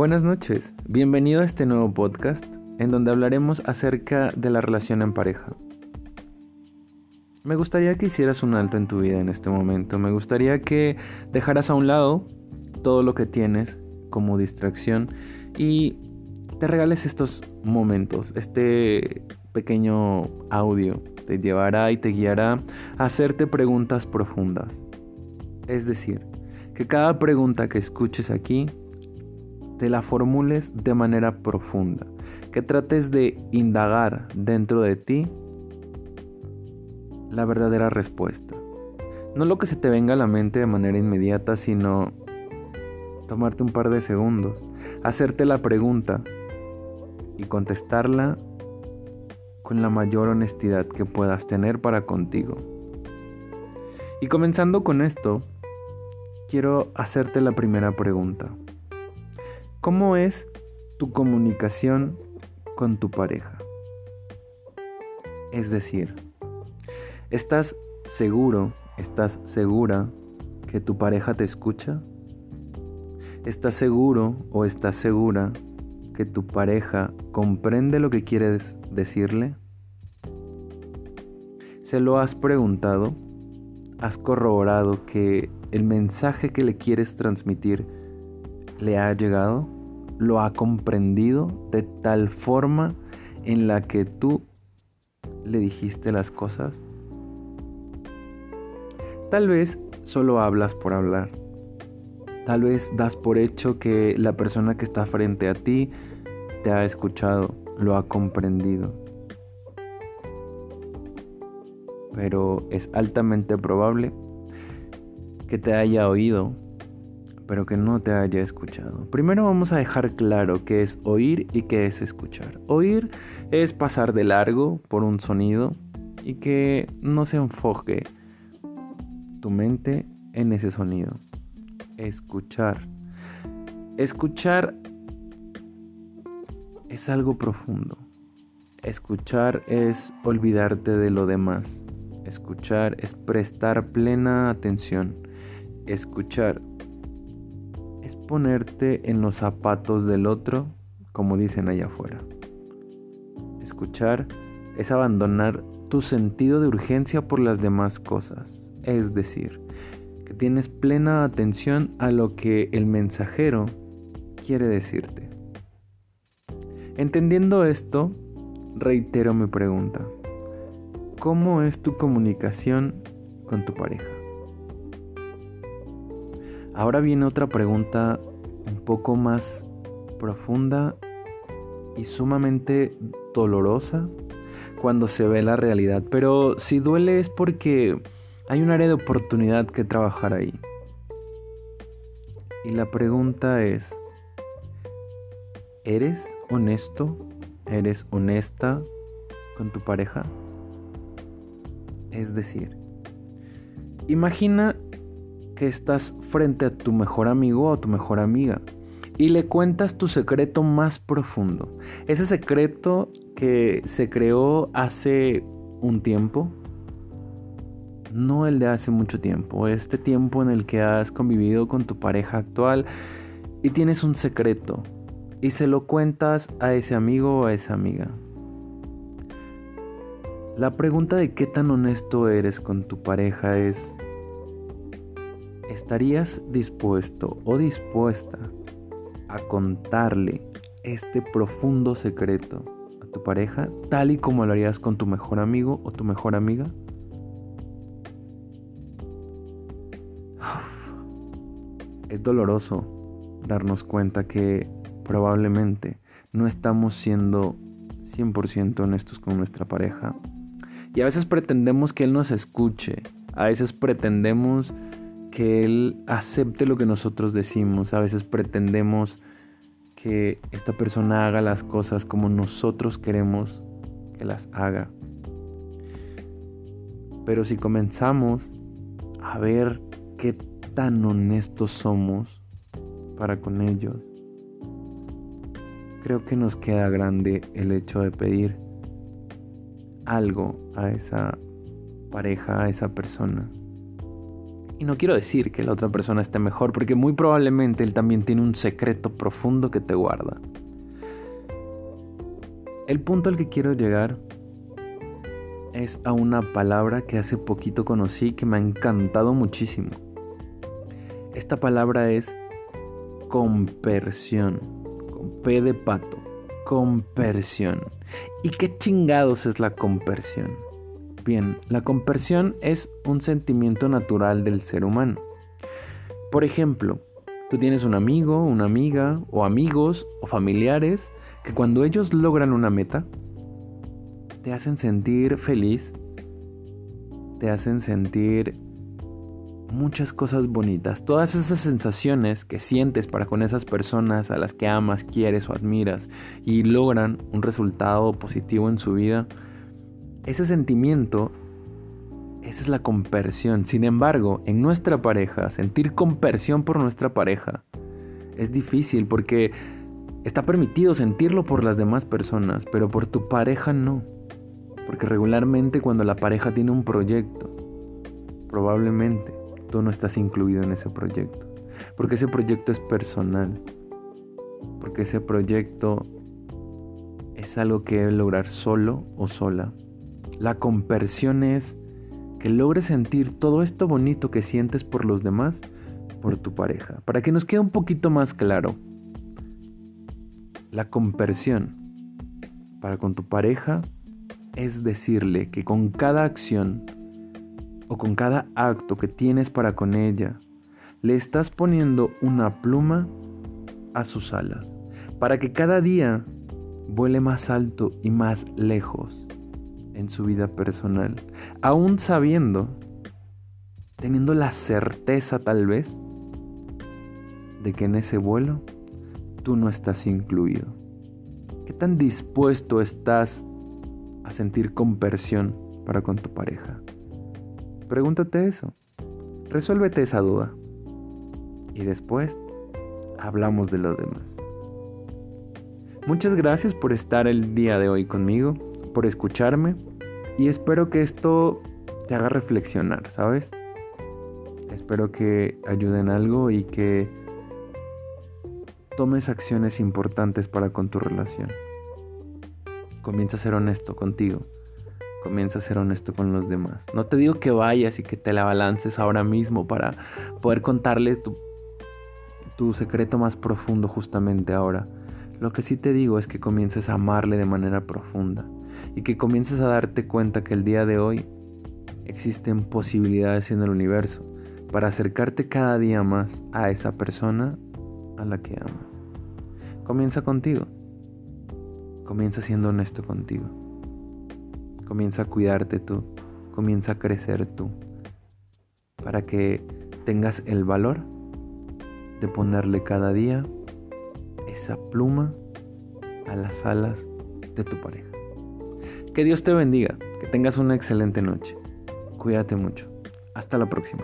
Buenas noches, bienvenido a este nuevo podcast en donde hablaremos acerca de la relación en pareja. Me gustaría que hicieras un alto en tu vida en este momento, me gustaría que dejaras a un lado todo lo que tienes como distracción y te regales estos momentos, este pequeño audio te llevará y te guiará a hacerte preguntas profundas. Es decir, que cada pregunta que escuches aquí te la formules de manera profunda, que trates de indagar dentro de ti la verdadera respuesta. No lo que se te venga a la mente de manera inmediata, sino tomarte un par de segundos, hacerte la pregunta y contestarla con la mayor honestidad que puedas tener para contigo. Y comenzando con esto, quiero hacerte la primera pregunta. ¿Cómo es tu comunicación con tu pareja? Es decir, ¿estás seguro, estás segura que tu pareja te escucha? ¿Estás seguro o estás segura que tu pareja comprende lo que quieres decirle? ¿Se lo has preguntado? ¿Has corroborado que el mensaje que le quieres transmitir le ha llegado, lo ha comprendido de tal forma en la que tú le dijiste las cosas. Tal vez solo hablas por hablar. Tal vez das por hecho que la persona que está frente a ti te ha escuchado, lo ha comprendido. Pero es altamente probable que te haya oído pero que no te haya escuchado. Primero vamos a dejar claro qué es oír y qué es escuchar. Oír es pasar de largo por un sonido y que no se enfoque tu mente en ese sonido. Escuchar. Escuchar es algo profundo. Escuchar es olvidarte de lo demás. Escuchar es prestar plena atención. Escuchar ponerte en los zapatos del otro, como dicen allá afuera. Escuchar es abandonar tu sentido de urgencia por las demás cosas, es decir, que tienes plena atención a lo que el mensajero quiere decirte. Entendiendo esto, reitero mi pregunta. ¿Cómo es tu comunicación con tu pareja? Ahora viene otra pregunta un poco más profunda y sumamente dolorosa cuando se ve la realidad. Pero si duele es porque hay un área de oportunidad que trabajar ahí. Y la pregunta es, ¿eres honesto? ¿Eres honesta con tu pareja? Es decir, imagina que estás frente a tu mejor amigo o tu mejor amiga y le cuentas tu secreto más profundo. Ese secreto que se creó hace un tiempo, no el de hace mucho tiempo, este tiempo en el que has convivido con tu pareja actual y tienes un secreto y se lo cuentas a ese amigo o a esa amiga. La pregunta de qué tan honesto eres con tu pareja es, ¿Estarías dispuesto o dispuesta a contarle este profundo secreto a tu pareja tal y como lo harías con tu mejor amigo o tu mejor amiga? Es doloroso darnos cuenta que probablemente no estamos siendo 100% honestos con nuestra pareja. Y a veces pretendemos que Él nos escuche. A veces pretendemos que Él acepte lo que nosotros decimos. A veces pretendemos que esta persona haga las cosas como nosotros queremos que las haga. Pero si comenzamos a ver qué tan honestos somos para con ellos, creo que nos queda grande el hecho de pedir algo a esa pareja, a esa persona Y no quiero decir que la otra persona esté mejor, porque muy probablemente él también tiene un secreto profundo que te guarda. El punto al que quiero llegar es a una palabra que hace poquito conocí que me ha encantado muchísimo. Esta palabra es compersión, con P de pato, compersión. ¿Y qué chingados es la compersión? Bien, la compersión es un sentimiento natural del ser humano. Por ejemplo, tú tienes un amigo, una amiga, o amigos, o familiares, que cuando ellos logran una meta, te hacen sentir feliz, te hacen sentir muchas cosas bonitas, todas esas sensaciones que sientes para con esas personas a las que amas, quieres o admiras y logran un resultado positivo en su vida, ese sentimiento, esa es la compersión. Sin embargo, en nuestra pareja, sentir compersión por nuestra pareja es difícil porque está permitido sentirlo por las demás personas, pero por tu pareja no. Porque regularmente cuando la pareja tiene un proyecto, probablemente tú no estás incluido en ese proyecto. Porque ese proyecto es personal. Porque ese proyecto es algo que debe lograr solo o sola. La compersión es que logres sentir todo esto bonito que sientes por los demás, por tu pareja. Para que nos quede un poquito más claro, la compersión para con tu pareja es decirle que con cada acción o con cada acto que tienes para con ella, le estás poniendo una pluma a sus alas, para que cada día vuele más alto y más lejos en su vida personal, aún sabiendo, teniendo la certeza tal vez, de que en ese vuelo tú no estás incluido. ¿Qué tan dispuesto estás a sentir compersión para con tu pareja? Pregúntate eso. Resuélvete esa duda. Y después hablamos de lo demás. Muchas gracias por estar el día de hoy conmigo, por escucharme y espero que esto te haga reflexionar, ¿sabes? Espero que ayuden algo y que tomes acciones importantes para con tu relación. Comienza a ser honesto contigo. Comienza a ser honesto con los demás. No te digo que vayas y que te la balances ahora mismo para poder contarle tu, tu secreto más profundo justamente ahora. Lo que sí te digo es que comiences a amarle de manera profunda y que comiences a darte cuenta que el día de hoy existen posibilidades en el universo para acercarte cada día más a esa persona a la que amas. Comienza contigo. Comienza siendo honesto contigo. Comienza a cuidarte tú. Comienza a crecer tú. Para que tengas el valor de ponerle cada día esa pluma a las alas de tu pareja. Que Dios te bendiga, que tengas una excelente noche. Cuídate mucho. Hasta la próxima.